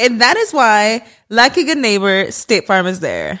And that is why, like a good neighbor, State Farm is there.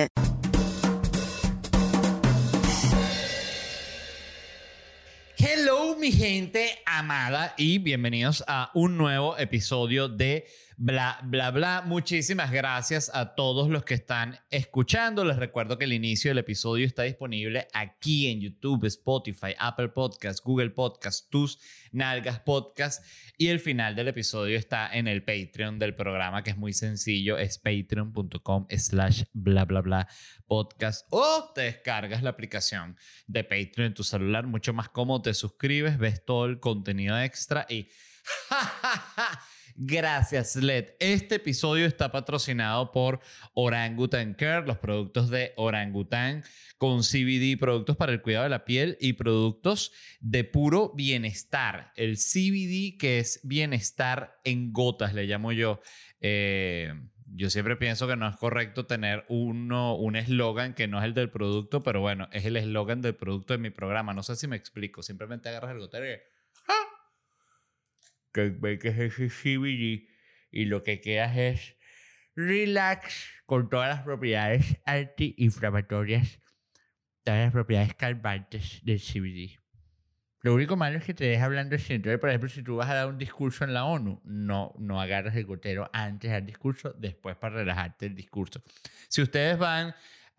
Hello, mi gente amada, y bienvenidos a un nuevo episodio de Bla, bla, bla. Muchísimas gracias a todos los que están escuchando. Les recuerdo que el inicio del episodio está disponible aquí en YouTube, Spotify, Apple Podcasts, Google Podcasts, Tus Nalgas Podcast. Y el final del episodio está en el Patreon del programa, que es muy sencillo. Es patreon.com slash bla, bla, bla podcast. O te descargas la aplicación de Patreon en tu celular. Mucho más cómodo. Te suscribes, ves todo el contenido extra y... Gracias, Led. Este episodio está patrocinado por Orangutan Care, los productos de Orangutan con CBD, productos para el cuidado de la piel y productos de puro bienestar. El CBD que es bienestar en gotas, le llamo yo. Eh, yo siempre pienso que no es correcto tener uno, un eslogan que no es el del producto, pero bueno, es el eslogan del producto de mi programa. No sé si me explico. Simplemente agarras el gotero y que ve que es ese CBD y lo que queda es relax con todas las propiedades antiinflamatorias, todas las propiedades calmantes del CBD. Lo único malo es que te deja hablando siempre. Por ejemplo, si tú vas a dar un discurso en la ONU, no, no agarras el gotero antes del discurso, después para relajarte el discurso. Si ustedes van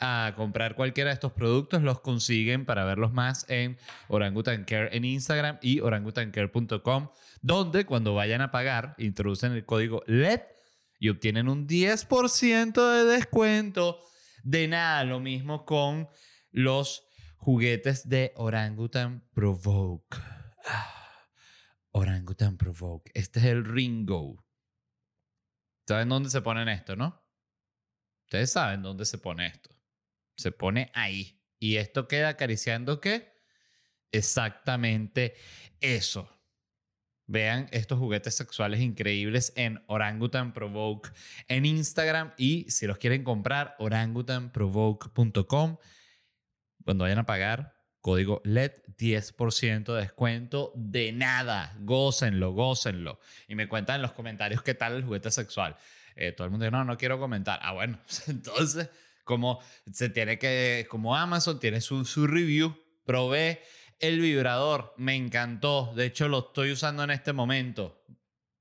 a comprar cualquiera de estos productos, los consiguen para verlos más en Orangutan Care en Instagram y orangutancare.com, donde cuando vayan a pagar, introducen el código LED y obtienen un 10% de descuento. De nada, lo mismo con los juguetes de Orangutan Provoke. Ah, Orangutan Provoke. Este es el Ringo. ¿Saben dónde se ponen esto, no? Ustedes saben dónde se pone esto se pone ahí. Y esto queda acariciando qué? Exactamente eso. Vean estos juguetes sexuales increíbles en Orangutan Provoke en Instagram y si los quieren comprar, orangutanprovoke.com. Cuando vayan a pagar, código LED 10% de descuento de nada. Gócenlo, gócenlo. Y me cuentan en los comentarios qué tal el juguete sexual. Eh, todo el mundo dice, no, no quiero comentar. Ah, bueno, entonces como se tiene que, como Amazon tiene su, su review, probé el vibrador, me encantó, de hecho lo estoy usando en este momento.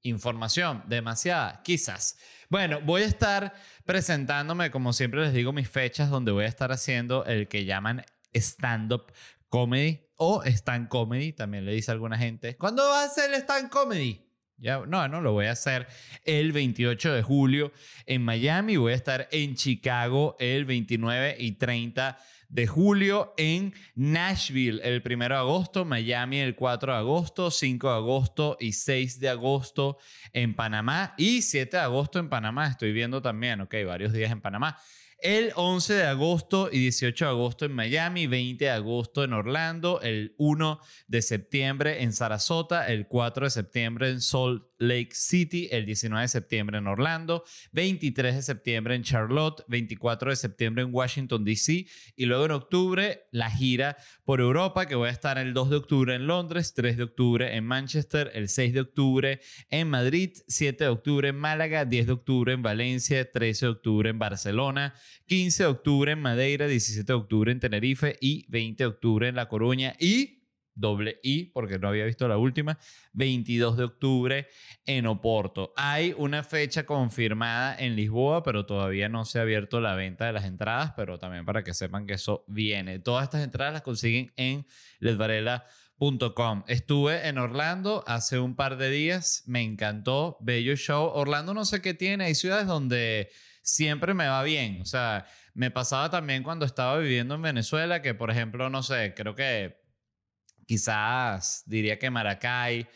Información, demasiada, quizás. Bueno, voy a estar presentándome, como siempre les digo, mis fechas donde voy a estar haciendo el que llaman stand-up comedy o stand comedy, también le dice alguna gente. ¿Cuándo va a ser el stand comedy? Ya, no, no, lo voy a hacer el 28 de julio en Miami. Voy a estar en Chicago el 29 y 30 de julio en Nashville el 1 de agosto, Miami el 4 de agosto, 5 de agosto y 6 de agosto en Panamá y 7 de agosto en Panamá. Estoy viendo también, ok, varios días en Panamá. El 11 de agosto y 18 de agosto en Miami, 20 de agosto en Orlando, el 1 de septiembre en Sarasota, el 4 de septiembre en Salt Lake City, el 19 de septiembre en Orlando, 23 de septiembre en Charlotte, 24 de septiembre en Washington, D.C. y luego en octubre la gira por Europa, que voy a estar el 2 de octubre en Londres, 3 de octubre en Manchester, el 6 de octubre en Madrid, 7 de octubre en Málaga, 10 de octubre en Valencia, 13 de octubre en Barcelona, 15 de octubre en Madeira, 17 de octubre en Tenerife y 20 de octubre en La Coruña y doble I, porque no había visto la última, 22 de octubre en Oporto. Hay una fecha confirmada en Lisboa, pero todavía no se ha abierto la venta de las entradas, pero también para que sepan que eso viene. Todas estas entradas las consiguen en ledvarela.com. Estuve en Orlando hace un par de días, me encantó, bello show. Orlando no sé qué tiene, hay ciudades donde siempre me va bien. O sea, me pasaba también cuando estaba viviendo en Venezuela, que por ejemplo, no sé, creo que quizás diría que Maracay,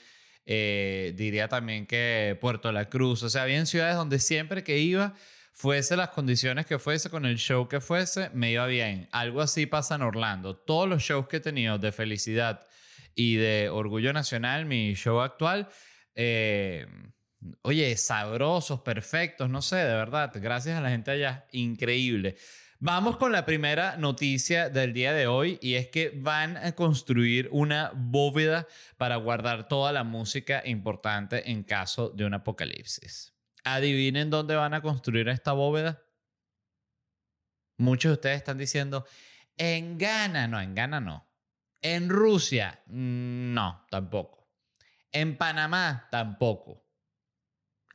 eh, diría también que Puerto La Cruz, o sea, había ciudades donde siempre que iba, fuese las condiciones que fuese, con el show que fuese, me iba bien. Algo así pasa en Orlando. Todos los shows que he tenido de felicidad y de orgullo nacional, mi show actual, eh, oye, sabrosos, perfectos, no sé, de verdad, gracias a la gente allá, increíble. Vamos con la primera noticia del día de hoy y es que van a construir una bóveda para guardar toda la música importante en caso de un apocalipsis. Adivinen dónde van a construir esta bóveda. Muchos de ustedes están diciendo, en Ghana, no, en Ghana no. En Rusia, no, tampoco. En Panamá, tampoco.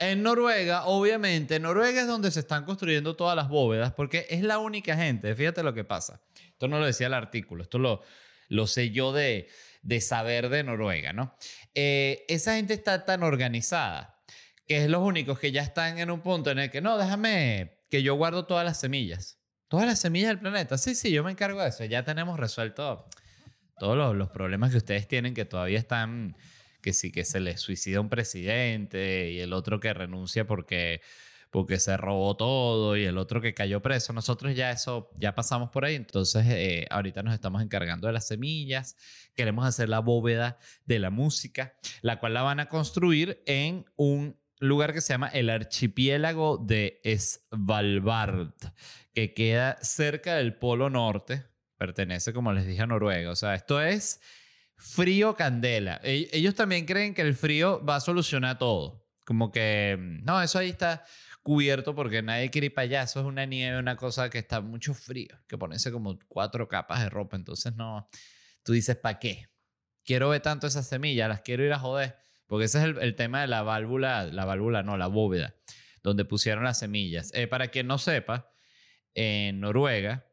En Noruega, obviamente, Noruega es donde se están construyendo todas las bóvedas porque es la única gente, fíjate lo que pasa. Esto no lo decía el artículo, esto lo, lo sé yo de, de saber de Noruega, ¿no? Eh, esa gente está tan organizada que es los únicos que ya están en un punto en el que, no, déjame que yo guardo todas las semillas. Todas las semillas del planeta. Sí, sí, yo me encargo de eso. Ya tenemos resuelto todos los, los problemas que ustedes tienen que todavía están que sí que se le suicida un presidente y el otro que renuncia porque porque se robó todo y el otro que cayó preso. Nosotros ya eso, ya pasamos por ahí, entonces eh, ahorita nos estamos encargando de las semillas, queremos hacer la bóveda de la música, la cual la van a construir en un lugar que se llama el archipiélago de Svalbard, que queda cerca del Polo Norte, pertenece, como les dije, a Noruega. O sea, esto es frío candela. E-, ellos también creen que el frío va a solucionar todo. Como que, mm, no, eso ahí está cubierto porque nadie quiere ir para allá. Eso es una nieve, una cosa que está mucho frío, que ponerse como cuatro capas de ropa. Entonces, no, tú dices, ¿para qué? Quiero ver tanto esas semillas, las quiero ir a joder. Porque ese es el, tema de la válvula, la válvula no, la bóveda, donde pusieron las semillas. Eh, para quien no sepa, en Noruega,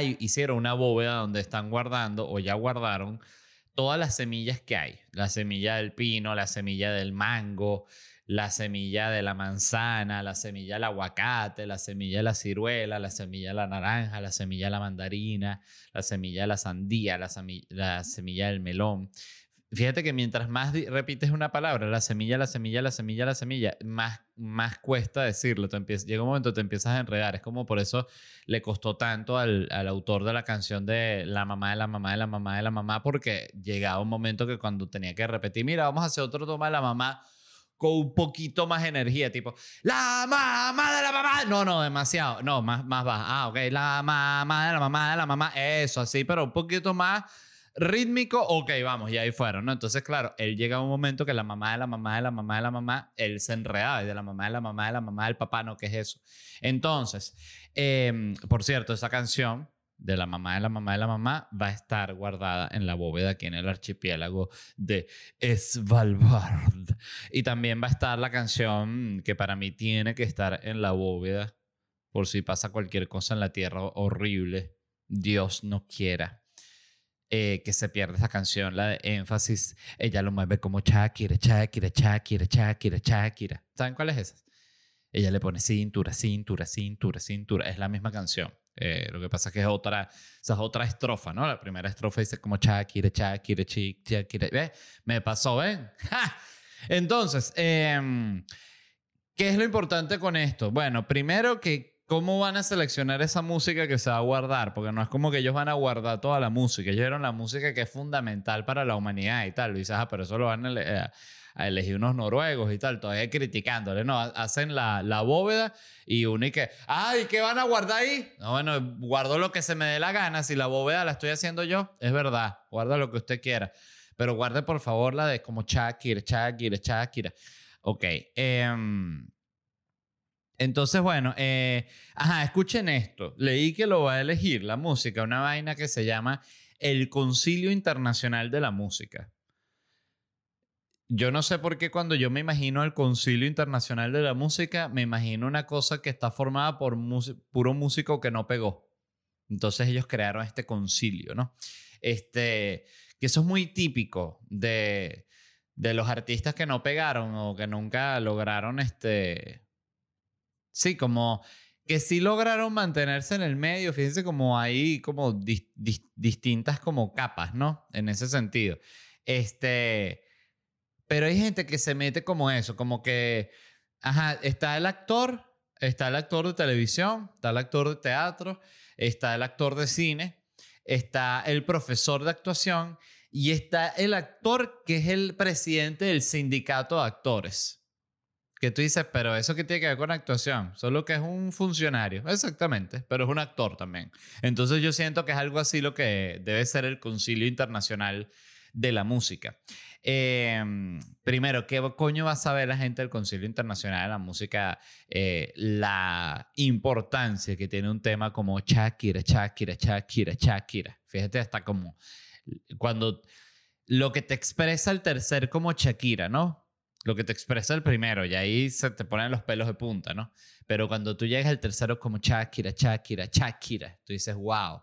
hicieron una bóveda donde están guardando o ya guardaron todas las semillas que hay. La semilla del pino, la semilla del mango, la semilla de la manzana, la semilla del aguacate, la semilla de la ciruela, la semilla de la naranja, la semilla de la mandarina, la semilla de la sandía, la, la semilla del melón. Fíjate que mientras más repites una palabra, la semilla, la semilla, la semilla, la semilla, más, más cuesta decirlo. Te llega un momento te empiezas a enredar. Es como por eso le costó tanto al, al, autor de la canción de la mamá de la mamá de la mamá de la mamá, porque llegaba un momento que cuando tenía que repetir, mira, vamos a hacer otro toma de la mamá con un poquito más energía, tipo, la mamá de la mamá. No, no, demasiado. No, más, más baja. Ah, ok, la mamá de la mamá de la mamá. Eso, así, pero un poquito más rítmico, ok, vamos, y ahí fueron, ¿no? Entonces, claro, él llega a un momento que la mamá de la mamá de la mamá de la mamá, él se enredaba, y de la mamá de la mamá de la mamá del papá, no, ¿qué es eso? Entonces, em, por cierto, esa canción de la mamá de la mamá de la mamá va a estar guardada en la bóveda aquí en el archipiélago de Svalbard. Y también va a estar la canción que para mí tiene que estar en la bóveda por si pasa cualquier cosa en la tierra horrible. Dios no quiera. Eh, que se pierde esa canción, la de énfasis. Ella lo mueve como Shakira, Shakira, Shakira, Shakira, Shakira. ¿Saben cuál es esa? Ella le pone cintura, cintura, cintura, cintura. Es la misma canción. Eh, lo que pasa es que es otra, esa es otra estrofa, ¿no? La primera estrofa dice como Shakira, Shakira, Shakira. ¿Ves? Me pasó, ¿ven? ¡Ja! Entonces, em, ¿qué es lo importante con esto? Bueno, primero que cómo van a seleccionar esa música que se va a guardar, porque no es como que ellos van a guardar toda la música, ellos dieron la música que es fundamental para la humanidad y tal. Y dices, ah, pero eso lo van a, ele- eh, a elegir unos noruegos y tal, todavía criticándole, no, hacen la, la bóveda y uno y que, ay, ¿qué van a guardar ahí? No, bueno, guardo lo que se me dé la gana, si la bóveda la estoy haciendo yo, es verdad, guarda lo que usted quiera, pero guarde por favor la de como Shakira, Shakira, Shakira. Ok, em, entonces, bueno, eh, ajá, escuchen esto. Leí que lo va a elegir la música, una vaina que se llama el Concilio Internacional de la Música. Yo no sé por qué cuando yo me imagino el Concilio Internacional de la Música, me imagino una cosa que está formada por puro músico que no pegó. Entonces ellos crearon este concilio, ¿no? Este, que eso es muy típico de, de los artistas que no pegaron o que nunca lograron este... Sí, como que sí lograron mantenerse en el medio, fíjense como hay como dis- dis- distintas como capas, ¿no? En ese sentido. Este, pero hay gente que se mete como eso, como que, ajá, está el actor, está el actor de televisión, está el actor de teatro, está el actor de cine, está el profesor de actuación y está el actor que es el presidente del sindicato de actores. Que tú dices, pero eso que tiene que ver con actuación, solo que es un funcionario, exactamente, pero es un actor también. Entonces yo siento que es algo así lo que debe ser el Concilio Internacional de la Música. Eh, primero, ¿qué coño va a saber la gente del Concilio Internacional de la Música? eh, la importancia que tiene un tema como Shakira, Shakira, Shakira, Shakira. Fíjate, hasta como cuando lo que te expresa el tercer como Shakira, ¿no? Lo que te expresa el primero, y ahí se te ponen los pelos de punta, ¿no? Pero cuando tú llegas al tercero como Shakira, Shakira, Shakira, tú dices, wow,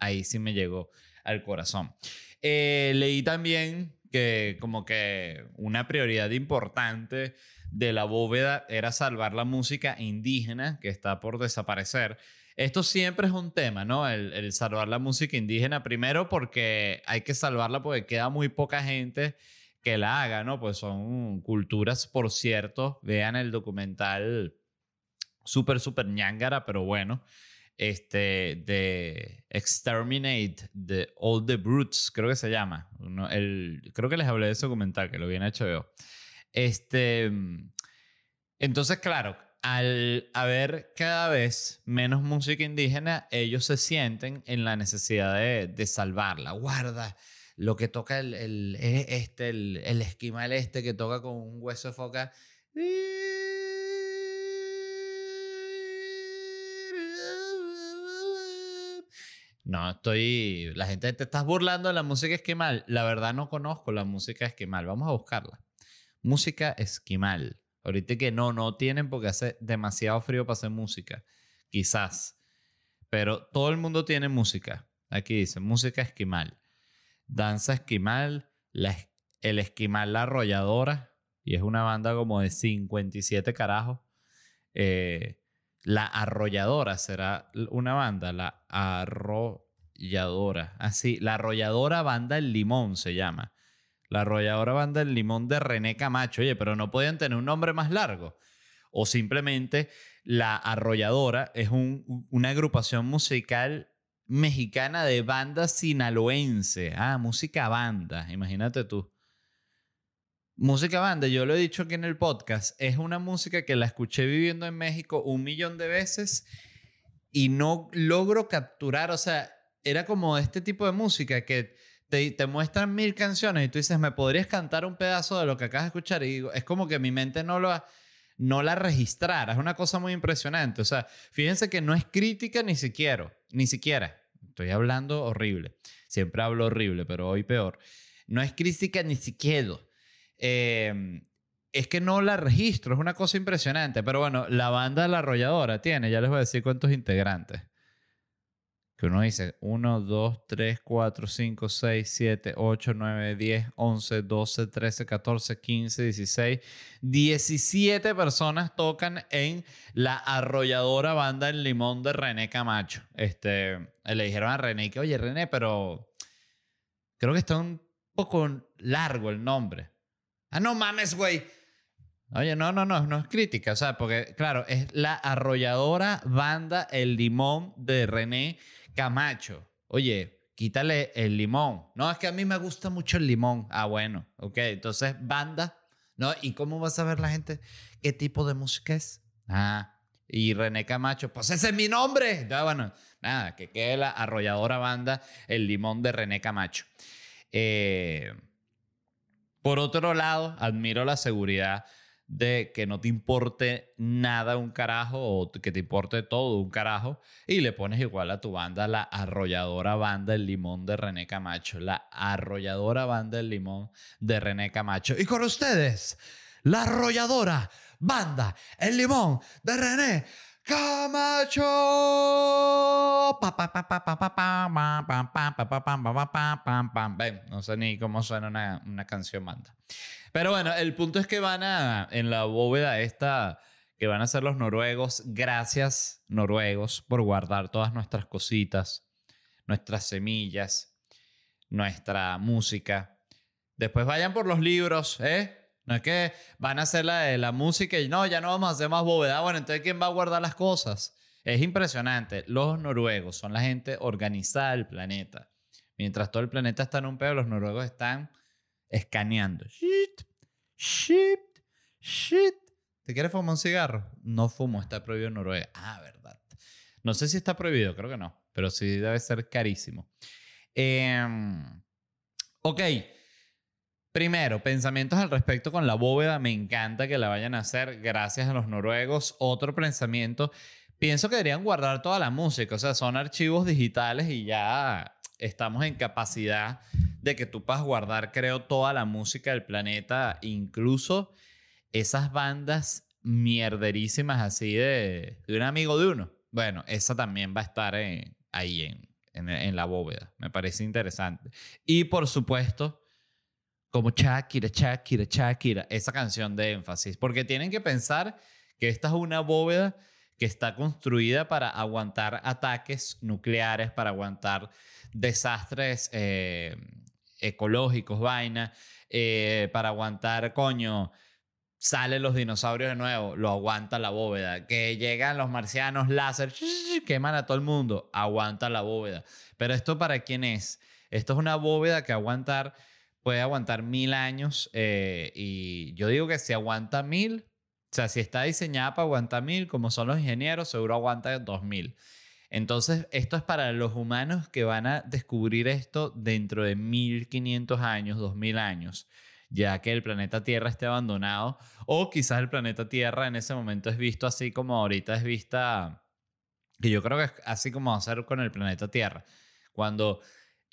ahí sí me llegó al corazón. Eh, leí también que como que una prioridad importante de la bóveda era salvar la música indígena que está por desaparecer. Esto siempre es un tema, ¿no? El, el salvar la música indígena, primero porque hay que salvarla porque queda muy poca gente que la haga, ¿no? Pues son culturas, por cierto, vean el documental súper, súper ñángara, pero bueno, este, de Exterminate the All the Brutes, creo que se llama. El, creo que les hablé de ese documental, que lo vi en HBO. Este, entonces, claro, al haber cada vez menos música indígena, ellos se sienten en la necesidad de, de salvarla. Guarda lo que toca el, el- este, el, el esquimal este que toca con un hueso de foca. No, estoy. La gente te estás burlando de la música esquimal. La verdad no conozco la música esquimal. Vamos a buscarla. Música esquimal. Ahorita que no, no tienen porque hace demasiado frío para hacer música. Quizás. Pero todo el mundo tiene música. Aquí dice música esquimal. Danza esquimal. la el esquimal La Arrolladora. Y es una banda como de 57 carajos. Eh, la Arrolladora será una banda. La Arrolladora. Así, la Arrolladora Banda El Limón se llama. La Arrolladora Banda El Limón de René Camacho. Oye, pero no podían tener un nombre más largo. O simplemente La Arrolladora es un- una agrupación musical mexicana de banda sinaloense. Ah, música banda, imagínate tú. Música banda, yo lo he dicho aquí en el podcast, es una música que la escuché viviendo en México un millón de veces y no logro capturar, o sea, era como este tipo de música que te, muestran mil canciones y tú dices, ¿me podrías cantar un pedazo de lo que acabas de escuchar? Y digo, es como que mi mente no lo ha- no la registrara. Es una cosa muy impresionante. O sea, fíjense que no es crítica ni siquiera, ni siquiera. Estoy hablando horrible. Siempre hablo horrible, pero hoy peor. No es crítica ni siquiera. Eh, es que no la registro, es una cosa impresionante. Pero bueno, la banda La Arrolladora tiene, ya les voy a decir cuántos integrantes. Que uno dice 1, 2, 3, 4, 5, 6, 7, 8, 9, 10, 11, 12, 13, 14, 15, 16, 17 personas tocan en la arrolladora banda El Limón de René Camacho. Este, le dijeron a René que, oye René, pero creo que está un poco largo el nombre. Ah, no mames, güey. Oye, no, no, no, no es crítica, o sea, porque, claro, es la arrolladora banda El Limón de René Camacho. Oye, quítale el limón. No, es que a mí me gusta mucho el limón. Ah, bueno, ok, entonces banda, ¿no? ¿Y cómo va a saber la gente qué tipo de música es? Ah, y René Camacho, pues ese es mi nombre. Ya, bueno, nada, que quede la arrolladora banda El Limón de René Camacho. Eh, por otro lado, admiro la seguridad de que no te importe nada un carajo o que te importe todo un carajo y le pones igual a tu banda la arrolladora banda El Limón de René Camacho, la arrolladora banda El Limón de René Camacho. Y con ustedes, la arrolladora banda El Limón de René Camacho. No sé ni cómo suena una, una canción banda. Pero bueno, el punto es que van a, en la bóveda esta, que van a ser los noruegos, gracias noruegos por guardar todas nuestras cositas, nuestras semillas, nuestra música. Después vayan por los libros, ¿eh? No es que van a hacer la la música y no, ya no vamos a hacer más bóveda. Bueno, entonces ¿quién va a guardar las cosas? Es impresionante. Los noruegos son la gente organizada del planeta. Mientras todo el planeta está en un pedo, los noruegos están escaneando. Shit, shit, shit. ¿Te quieres fumar un cigarro? No fumo, está prohibido en Noruega. Ah, verdad. No sé si está prohibido, creo que no, pero sí debe ser carísimo. Em, ok. Primero, pensamientos al respecto con la bóveda. Me encanta que la vayan a hacer gracias a los noruegos. Otro pensamiento, pienso que deberían guardar toda la música. O sea, son archivos digitales y ya estamos en capacidad de que tú puedas guardar, creo, toda la música del planeta, incluso esas bandas mierderísimas así de, un amigo de uno. Bueno, esa también va a estar ahí en, la bóveda. Me parece interesante. Y por supuesto, como Shakira, Shakira, Shakira, esa canción de énfasis, porque tienen que pensar que esta es una bóveda que está construida para aguantar ataques nucleares, para aguantar desastres eh, ecológicos, vaina, eh, para aguantar, coño, salen los dinosaurios de nuevo, lo aguanta la bóveda. Que llegan los marcianos láser, queman a todo el mundo, aguanta la bóveda. Pero esto para quién es? Esto es una bóveda que aguantar, puede aguantar mil años eh, y yo digo que si aguanta mil, o sea, si está diseñada para aguantar mil, como son los ingenieros, seguro aguanta dos mil. Entonces, esto es para los humanos que van a descubrir esto dentro de 1500 años, 2000 años, ya que el planeta Tierra esté abandonado, o quizás el planeta Tierra en ese momento es visto así como ahorita es vista, que yo creo que es así como va a ser con el planeta Tierra. Cuando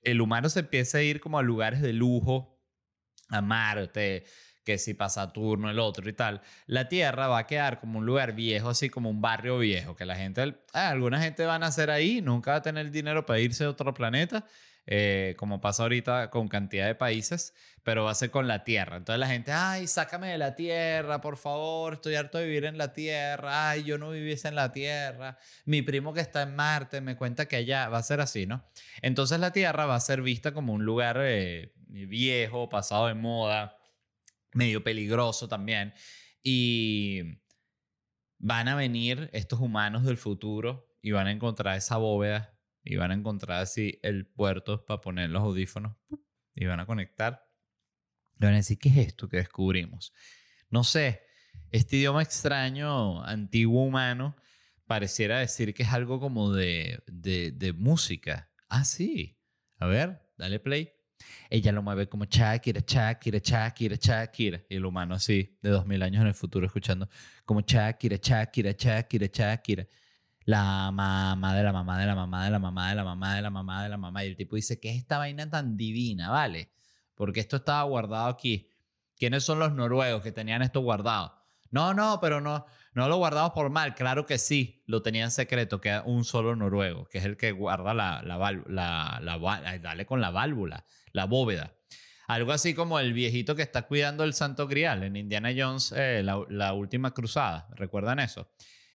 el humano se empieza a ir como a lugares de lujo, a Marte, que si pasa Saturno, el otro y tal, la Tierra va a quedar como un lugar viejo, así como un barrio viejo, que la gente, ah, alguna gente va a nacer ahí, nunca va a tener dinero para irse a otro planeta, eh, como pasa ahorita con cantidad de países, pero va a ser con la Tierra. Entonces la gente, ay, sácame de la Tierra, por favor, estoy harto de vivir en la Tierra, ay, yo no viviese en la Tierra, mi primo que está en Marte me cuenta que allá va a ser así, ¿no? Entonces la Tierra va a ser vista como un lugar eh, viejo, pasado de moda, medio peligroso también. Y van a venir estos humanos del futuro y van a encontrar esa bóveda y van a encontrar así el puerto para poner los audífonos y van a conectar. Y van a decir, ¿qué es esto que descubrimos? No sé, este idioma extraño, antiguo humano, pareciera decir que es algo como de, de, de música. Ah, sí. A ver, dale play. Ella lo mueve como Shakira, Shakira, Shakira, Shakira. Y el humano así, de dos mil años en el futuro, escuchando como Shakira, Shakira, Shakira, Shakira. La mamá de la mamá de la mamá de la mamá de la mamá de la mamá de la mamá. Y el tipo dice, ¿qué es esta vaina tan divina, vale? Porque esto estaba guardado aquí. ¿Quiénes son los noruegos que tenían esto guardado? No, no, pero no, no lo guardamos por mal. Claro que sí, lo tenía en secreto, que un solo noruego, que es el que guarda la, la, la, la, dale con la válvula, la bóveda. Algo así como el viejito que está cuidando el Santo Grial en Indiana Jones, eh, la última cruzada. ¿Recuerdan eso?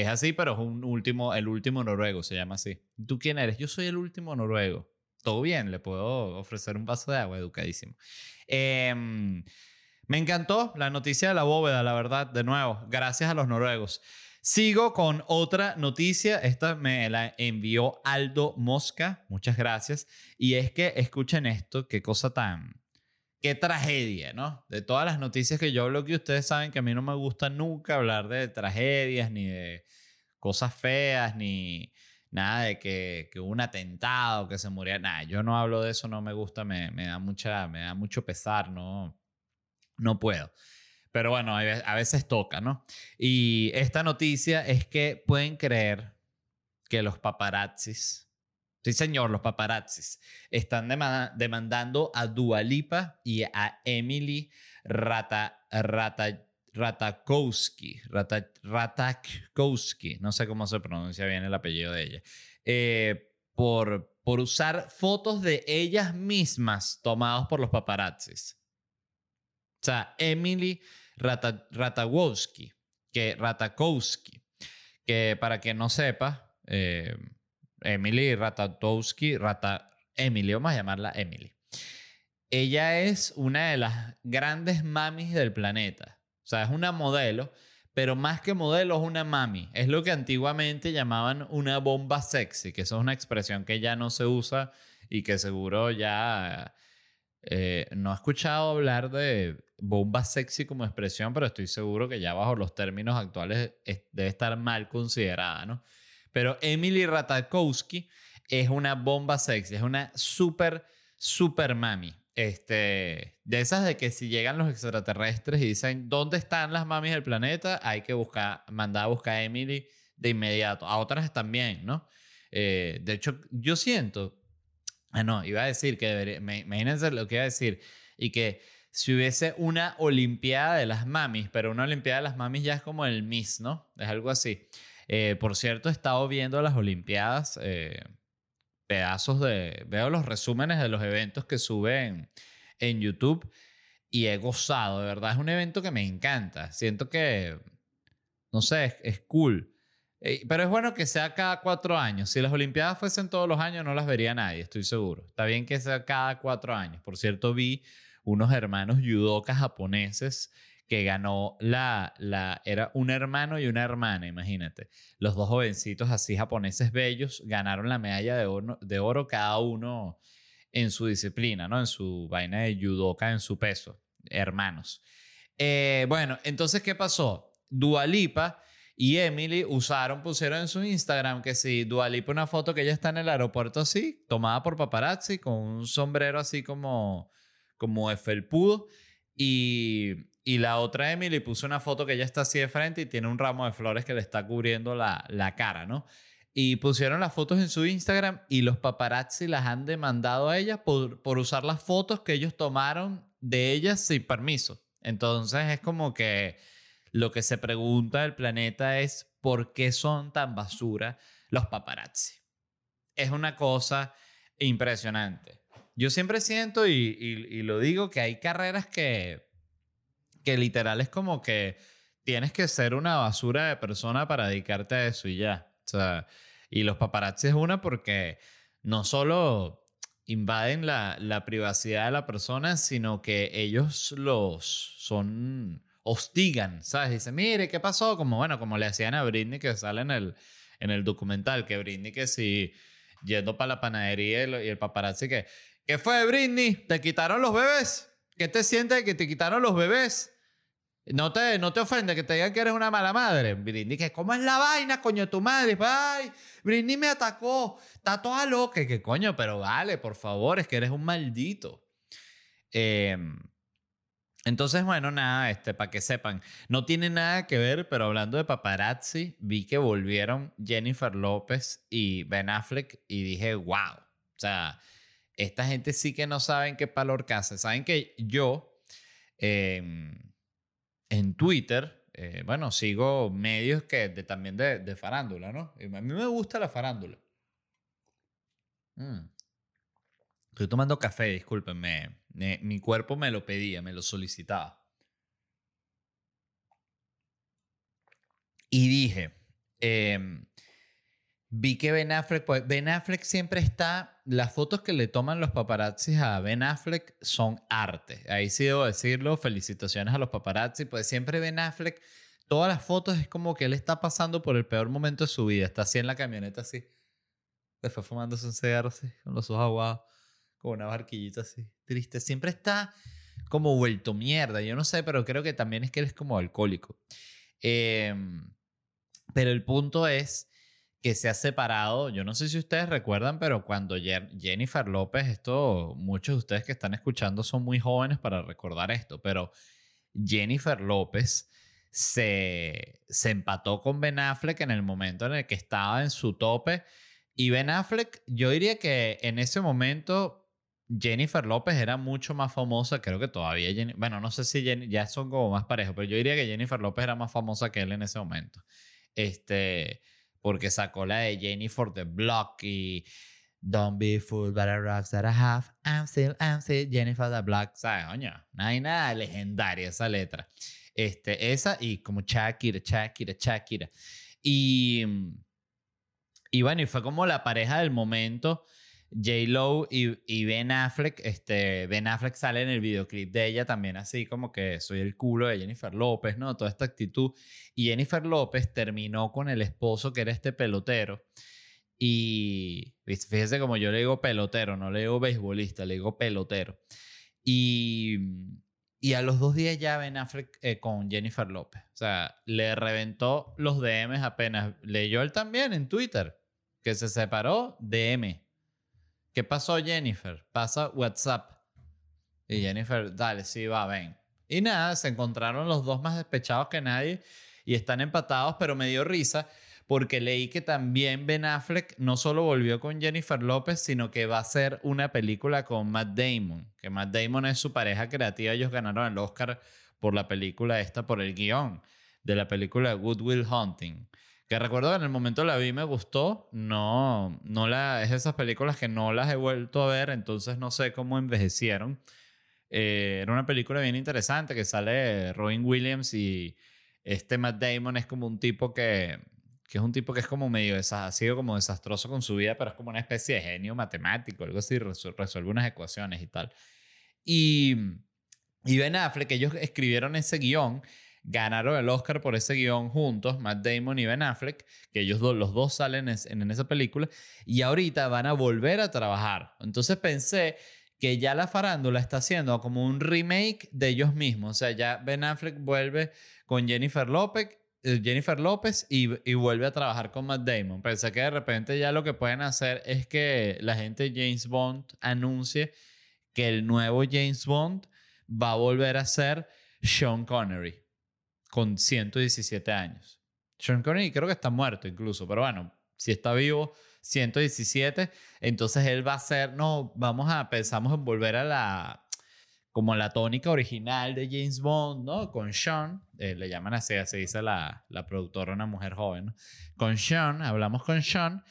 Es así, pero es un último, el último noruego, se llama así. ¿Tú quién eres? Yo soy el último noruego. Todo bien, le puedo ofrecer un vaso de agua, educadísimo. Em, me encantó la noticia de la bóveda, la verdad, de nuevo, gracias a los noruegos. Sigo con otra noticia, esta me la envió Aldo Mosca, muchas gracias, y es que escuchen esto, qué cosa tan, qué tragedia, ¿no? De todas las noticias que yo hablo que ustedes saben que a mí no me gusta nunca hablar de tragedias, ni de cosas feas, ni nada de que, que un atentado, que se muriera, nada, yo no hablo de eso, no me gusta, me, me, da, mucha, me da mucho pesar, no, no puedo. Pero bueno, a veces toca, ¿no? Y esta noticia es que pueden creer que los paparazzis, Sí, señor, los paparazzis están demandando a Dualipa y a Emily Rata, Rata, Ratakowski, Ratakowski, no sé cómo se pronuncia bien el apellido de ella, eh, por, por usar fotos de ellas mismas tomados por los paparazzis. O sea, Emily Ratakowski, que Ratakowski, que para que no sepa, eh, Emily Ratatowski, Rata, Emily, vamos a llamarla Emily. Ella es una de las grandes mamis del planeta. O sea, es una modelo, pero más que modelo es una mami. Es lo que antiguamente llamaban una bomba sexy, que eso es una expresión que ya no se usa y que seguro ya eh, no he escuchado hablar de bomba sexy como expresión, pero estoy seguro que ya bajo los términos actuales debe estar mal considerada, ¿no? Pero Emily Ratajkowski es una bomba sexy, es una super, super mami. Este, de esas de que si llegan los extraterrestres y dicen, ¿dónde están las mamis del planeta? Hay que buscar, mandar a buscar a Emily de inmediato. A otras también, ¿no? Eh, de hecho, yo siento, ah, no, iba a decir que debería, imagínense lo que iba a decir, y que si hubiese una Olimpiada de las mamis, pero una Olimpiada de las mamis ya es como el Miss, ¿no? Es algo así. Eh, por cierto, he estado viendo las Olimpiadas, eh, pedazos de, veo los resúmenes de los eventos que suben en YouTube y he gozado, de verdad, es un evento que me encanta. Siento que, no sé, es, cool. Eh, pero es bueno que sea cada cuatro años. Si las Olimpiadas fuesen todos los años, no las vería nadie, estoy seguro. Está bien que sea cada cuatro años. Por cierto, vi unos hermanos judokas japoneses que ganó la, la, era un hermano y una hermana, imagínate. Los dos jovencitos así japoneses bellos ganaron la medalla de oro, de oro cada uno en su disciplina, ¿no? En su vaina de judoka, en su peso, hermanos. Eh, bueno, entonces, ¿qué pasó? Dualipa y Emily usaron, pusieron en su Instagram que sí, Dualipa una foto que ella está en el aeropuerto así, tomada por paparazzi, con un sombrero así como, como felpudo. Y, y la otra Emily puso una foto que ella está así de frente y tiene un ramo de flores que le está cubriendo la, la cara, ¿no? Y pusieron las fotos en su Instagram y los paparazzi las han demandado a ella por, por usar las fotos que ellos tomaron de ellas sin permiso. Entonces es como que lo que se pregunta del planeta es por qué son tan basura los paparazzi. Es una cosa impresionante. Yo siempre siento y, y lo digo que hay carreras que que literal es como que tienes que ser una basura de persona para dedicarte a eso y ya. O sea, y los paparazzi es una porque no solo invaden la, la privacidad de la persona, sino que ellos los son hostigan, ¿sabes? Dicen, mire, ¿qué pasó? Como, bueno, como le hacían a Britney que sale en el, en el documental, que Britney que si yendo para la panadería y, y el paparazzi que, ¿qué fue Britney? ¿Te quitaron los bebés? ¿Qué te sientes de que te quitaron los bebés? No te, no te ofende que te digan que eres una mala madre. Britney, que ¿cómo es la vaina, coño, tu madre? Ay, Britney me atacó. Está toda loca. Que coño, pero vale, por favor, es que eres un maldito. Em, entonces, bueno, nada, este, para que sepan, no tiene nada que ver, pero hablando de paparazzi, vi que volvieron Jennifer López y Ben Affleck y dije, wow, o sea, esta gente sí que no saben qué palor hace. Saben que yo em, en Twitter, eh, bueno, sigo medios que también de, farándula, ¿no? A mí me gusta la farándula. Mm. Estoy tomando café, discúlpenme. Me- mi cuerpo me lo pedía, me lo solicitaba. Y dije, em, vi que Ben Affleck, pues Ben Affleck siempre está, las fotos que le toman los paparazzis a Ben Affleck son arte. Ahí sí debo decirlo, felicitaciones a los paparazzi, pues siempre Ben Affleck, todas las fotos es como que él está pasando por el peor momento de su vida, está así en la camioneta así, después fumándose un cigarro así, con los ojos aguados, con una barquillita así, triste, siempre está como vuelto mierda, yo no sé, pero creo que también es que él es como alcohólico. Em, pero el punto es que se ha separado. Yo no sé si ustedes recuerdan, pero cuando Jennifer López, esto, muchos de ustedes que están escuchando son muy jóvenes para recordar esto, pero Jennifer López se, se empató con Ben Affleck en el momento en el que estaba en su tope. Y Ben Affleck, yo diría que en ese momento Jennifer López era mucho más famosa, creo que todavía, bueno, no sé si ya son como más parejos, pero yo diría que Jennifer López era más famosa que él en ese momento. Este, porque sacó la de Jenny for the Block y Don't be fooled by the rocks that I have. I'm still, I'm still Jennifer the Block. ¿Sabes? Coño, no hay nada legendaria esa letra. Este, esa y como Shakira, Shakira, Shakira. Y, y bueno, y fue como la pareja del momento. J-Lo y, y Ben Affleck, este, Ben Affleck sale en el videoclip de ella también así como que soy el culo de Jennifer López, ¿no? Toda esta actitud. Y Jennifer López terminó con el esposo que era este pelotero. Y fíjese como yo le digo pelotero, no le digo beisbolista, le digo pelotero. Y, y a los dos días ya Ben Affleck eh, con Jennifer López. O sea, le reventó los DMs apenas. Leyó él también en Twitter que se separó DM. ¿Qué pasó Jennifer? Pasa WhatsApp. Y Jennifer, dale, sí, va, ven. Y nada, se encontraron los dos más despechados que nadie y están empatados, pero me dio risa porque leí que también Ben Affleck no solo volvió con Jennifer López, sino que va a hacer una película con Matt Damon, que Matt Damon es su pareja creativa, ellos ganaron el Oscar por la película esta, por el guion de la película Good Will Hunting. Que recuerdo que en el momento la vi me gustó, no, no la, es esas películas que no las he vuelto a ver, entonces no sé cómo envejecieron. Eh, era una película bien interesante que sale Robin Williams y este Matt Damon es como un tipo que, que es un tipo que es como medio ha sido como desastroso con su vida, pero es como una especie de genio matemático, algo así, resuelve unas ecuaciones y tal. Y, y Ben Affleck, ellos escribieron ese guion, ganaron el Oscar por ese guion juntos, Matt Damon y Ben Affleck, que ellos los dos salen en, esa película, y ahorita van a volver a trabajar. Entonces pensé que ya la farándula está haciendo como un remake de ellos mismos. O sea, ya Ben Affleck vuelve con Jennifer López, eh, Jennifer López y, vuelve a trabajar con Matt Damon. Pensé que de repente ya lo que pueden hacer es que la gente James Bond anuncie que el nuevo James Bond va a volver a ser Sean Connery con 117 años. Sean Connery creo que está muerto incluso, pero bueno, si está vivo, 117, entonces él va a ser, no, vamos a, pensamos en volver a la, como la tónica original de James Bond, ¿no? Con Sean, eh, le llaman así, así dice la, la productora, una mujer joven, ¿no? Con Sean, hablamos con Sean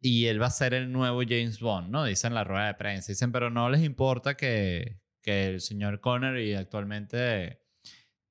y él va a ser el nuevo James Bond, ¿no? Dicen la rueda de prensa, dicen, pero no les importa que, que el señor Connery actualmente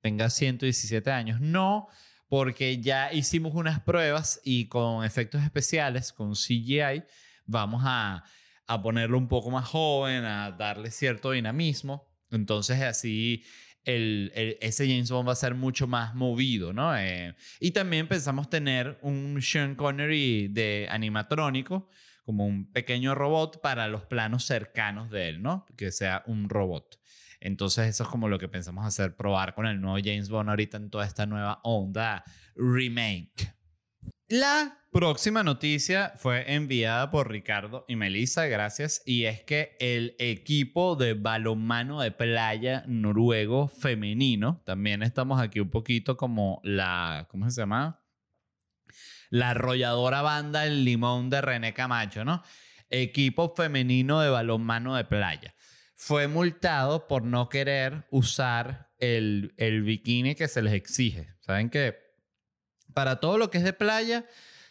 tenga 117 años. No, porque ya hicimos unas pruebas y con efectos especiales, con CGI, vamos a, a ponerlo un poco más joven, a darle cierto dinamismo. Entonces así el, el- ese James Bond va a ser mucho más movido, ¿no? Eh, y también pensamos tener un Sean Connery de animatrónico, como un pequeño robot para los planos cercanos de él, ¿no? Que sea un robot. Entonces eso es como lo que pensamos hacer, probar con el nuevo James Bond ahorita en toda esta nueva onda remake. La próxima noticia fue enviada por Ricardo y Melissa, gracias. Y es que el equipo de balonmano de playa noruego femenino, también estamos aquí un poquito como la, ¿cómo se llama? La arrolladora banda El Limón de René Camacho, ¿no? Equipo femenino de balonmano de playa. Fue multado por no querer usar el, el bikini que se les exige. ¿Saben qué? para todo lo que es de playa,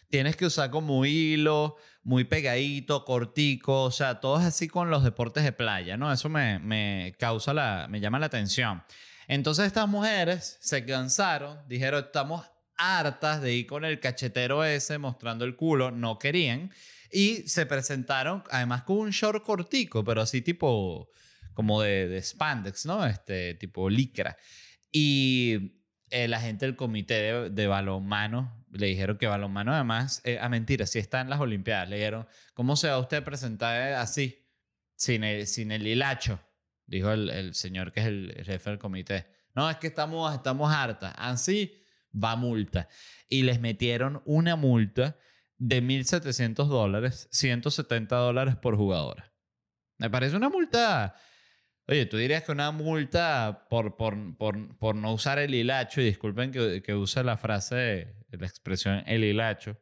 tienes que usar como hilo, muy pegadito, cortico, o sea, todo es así con los deportes de playa, ¿no? Eso me, me causa la, me llama la atención. Entonces estas mujeres se cansaron, dijeron, estamos hartas de ir con el cachetero ese mostrando el culo, no querían, y se presentaron además con un short cortico, pero así tipo, como de, de spandex, ¿no? Este, tipo licra. Y eh, la gente del comité de, de balonmano le dijeron que balonmano además, eh, a mentira, sí está en las Olimpiadas. Le dijeron, ¿cómo se va usted a presentar así, sin el, sin el hilacho? Dijo el, el señor que es el jefe del comité. No, es que estamos, estamos hartas. Así va multa. Y les metieron una multa de 1.700 dólares, 170 dólares por jugadora. Me parece una multa Oye, tú dirías que una multa por, por, por, por no usar el hilacho, y disculpen que, que use la frase, la expresión el hilacho,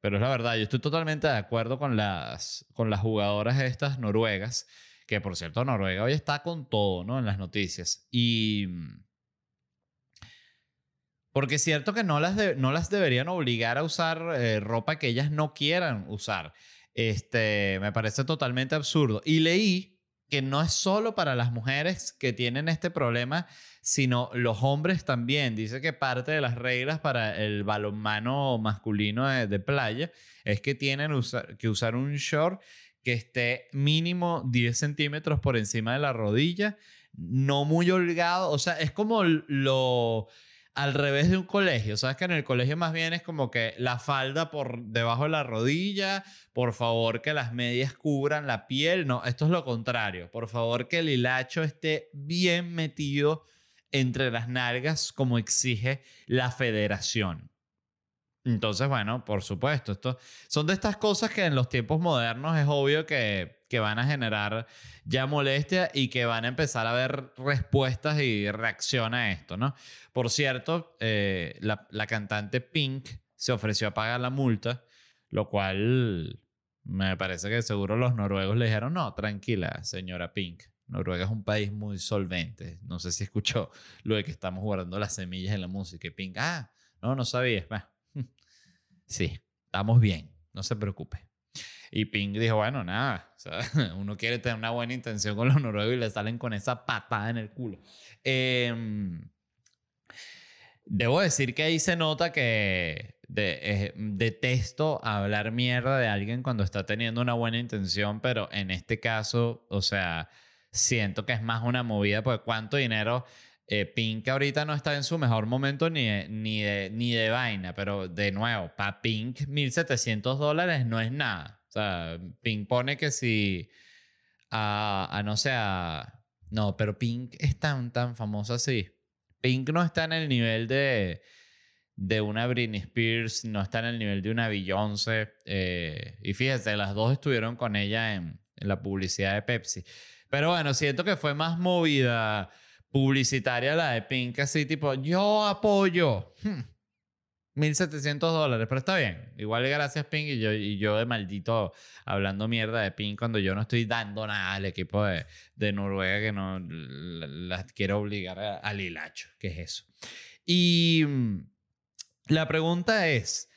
pero es la verdad, yo estoy totalmente de acuerdo con las, con las jugadoras estas noruegas, que por cierto Noruega hoy está con todo, ¿no? En las noticias. Y... Porque es cierto que no las, de- no las deberían obligar a usar eh, ropa que ellas no quieran usar. Este, me parece totalmente absurdo. Y leí que no es solo para las mujeres que tienen este problema, sino los hombres también. Dice que parte de las reglas para el balonmano masculino de, de playa es que tienen que usar un short que esté mínimo 10 centímetros por encima de la rodilla, no muy holgado, o sea, es como lo al revés de un colegio. Sabes que en el colegio más bien es como que la falda por debajo de la rodilla, por favor que las medias cubran la piel. No, esto es lo contrario. Por favor que el hilacho esté bien metido entre las nalgas como exige la federación. Entonces, bueno, por supuesto, esto son de estas cosas que en los tiempos modernos es obvio que, que van a generar ya molestia y que van a empezar a haber respuestas y reacción a esto, ¿no? Por cierto, eh, la, la cantante Pink se ofreció a pagar la multa, lo cual me parece que seguro los noruegos le dijeron, no, tranquila, señora Pink. Noruega es un país muy solvente. No sé si escuchó lo de que estamos guardando las semillas en la música. Y Pink, ah, no, no sabía. Bueno, sí, estamos bien, no se preocupe. Y Pink dijo, bueno, nada, uno quiere tener una buena intención con los noruegos y le salen con esa patada en el culo. Em, debo decir que ahí se nota que eh, detesto hablar mierda de alguien cuando está teniendo una buena intención, pero en este caso, o sea, siento que es más una movida, porque cuánto dinero... Eh, Pink ahorita no está en su mejor momento ni de, ni de, ni de vaina, pero de nuevo, para Pink 1.700 dólares no es nada. O sea, Pink pone que si a, a no sé, a- no, pero Pink es tan, tan famosa así. Pink no está en el nivel de, de una Britney Spears, no está en el nivel de una Beyoncé. eh, y fíjese, las dos estuvieron con ella en, en la publicidad de Pepsi. Pero bueno, siento que fue más movida publicitaria la de Pink, así tipo, yo apoyo. Hmm. 1.700 dólares, pero está bien. Igual gracias Pink y yo, y yo de maldito hablando mierda de Pink cuando yo no estoy dando nada al equipo de, de Noruega que no la- las quiero obligar a- al hilacho. ¿Qué es eso? Y mm, la pregunta es,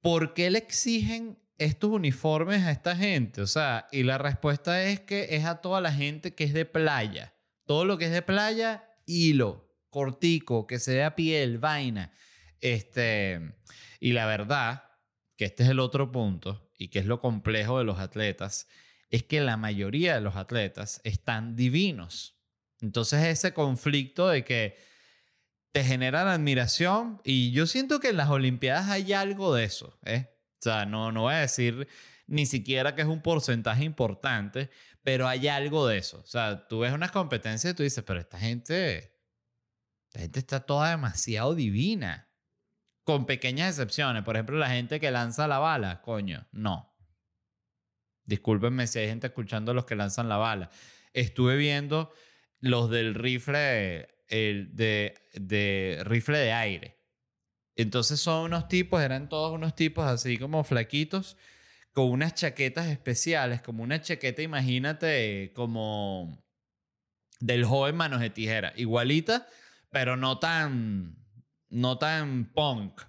¿por qué le exigen estos uniformes a esta gente? O sea, y la respuesta es que es a toda la gente que es de playa. Todo lo que es de playa, hilo. cortico, que se vea piel, vaina. Este, y la verdad, que este es el otro punto, y que es lo complejo de los atletas, es que la mayoría de los atletas están divinos. Entonces ese conflicto de que te generan admiración y yo siento que en las Olimpiadas hay algo de eso, ¿eh? O sea, no, no voy a decir ni siquiera que es un porcentaje importante, pero hay algo de eso. O sea, tú ves unas competencias y tú dices, pero esta gente, esta gente está toda demasiado divina. Con pequeñas excepciones. Por ejemplo, la gente que lanza la bala, coño, no. Discúlpenme si hay gente escuchando los que lanzan la bala. Estuve viendo los del rifle, el de, de rifle de aire. Entonces son unos tipos, eran todos unos tipos así como flaquitos, con unas chaquetas especiales, como una chaqueta, imagínate, como del joven manos de tijera, igualita, pero no tan, no tan punk.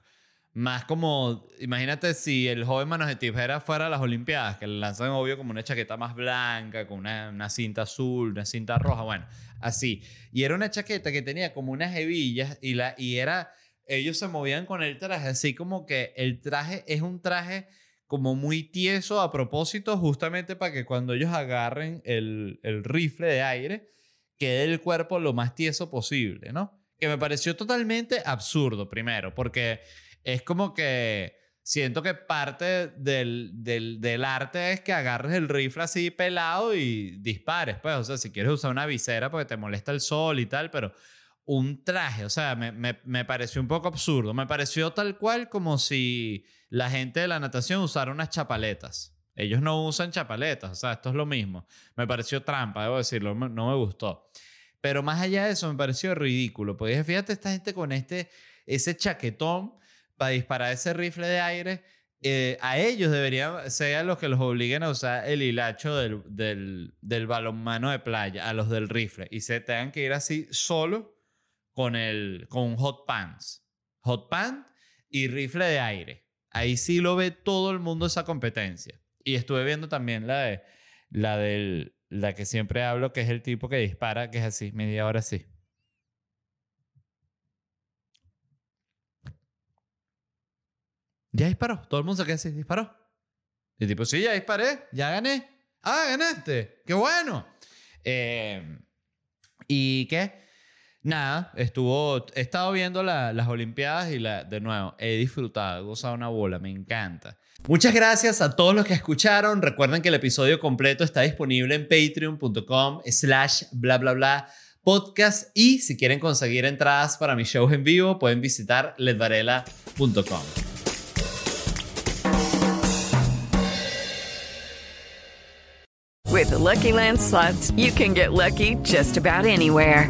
Más como, imagínate si el joven manos de tijera fuera a las Olimpiadas, que le lanzan obvio como una chaqueta más blanca, con una, una cinta azul, una cinta roja, bueno, así. Y era una chaqueta que tenía como unas hebillas y, la, y era, ellos se movían con el traje, así como que el traje es un traje como muy tieso a propósito, justamente para que cuando ellos agarren el, el rifle de aire, quede el cuerpo lo más tieso posible, ¿no? Que me pareció totalmente absurdo, primero, porque es como que siento que parte del, del, del, arte es que agarres el rifle así pelado y dispares, pues, o sea, si quieres usar una visera porque te molesta el sol y tal, pero un traje, o sea, me, me, me pareció un poco absurdo, me pareció tal cual como si la gente de la natación usara unas chapaletas. Ellos no usan chapaletas, o sea, esto es lo mismo. Me pareció trampa, debo decirlo, no me gustó. Pero más allá de eso, me pareció ridículo, porque dije, fíjate, esta gente con este, ese chaquetón para disparar ese rifle de aire, eh, a ellos deberían ser los que los obliguen a usar el hilacho del, del, del balonmano de playa, a los del rifle, y se tengan que ir así solo con, el, con hot pants. Hot pants y rifle de aire. Ahí sí lo ve todo el mundo esa competencia. Y estuve viendo también la de la del la que siempre hablo, que es el tipo que dispara, que es así, media hora así. Ya disparó. Todo el mundo se queda así, disparó. Y tipo, sí, ya disparé, ya gané. Ah, ganaste. Qué bueno. Eh, ¿Y qué? Nada, estuvo, he estado viendo las Olimpiadas y la, de nuevo, he disfrutado, he gozado una bola, me encanta. Muchas gracias a todos los que escucharon. Recuerden que el episodio completo está disponible en patreon.com slash bla bla bla podcast y si quieren conseguir entradas para mis shows en vivo pueden visitar ledvarela.com. With the Lucky Land slots, you can get lucky just about anywhere.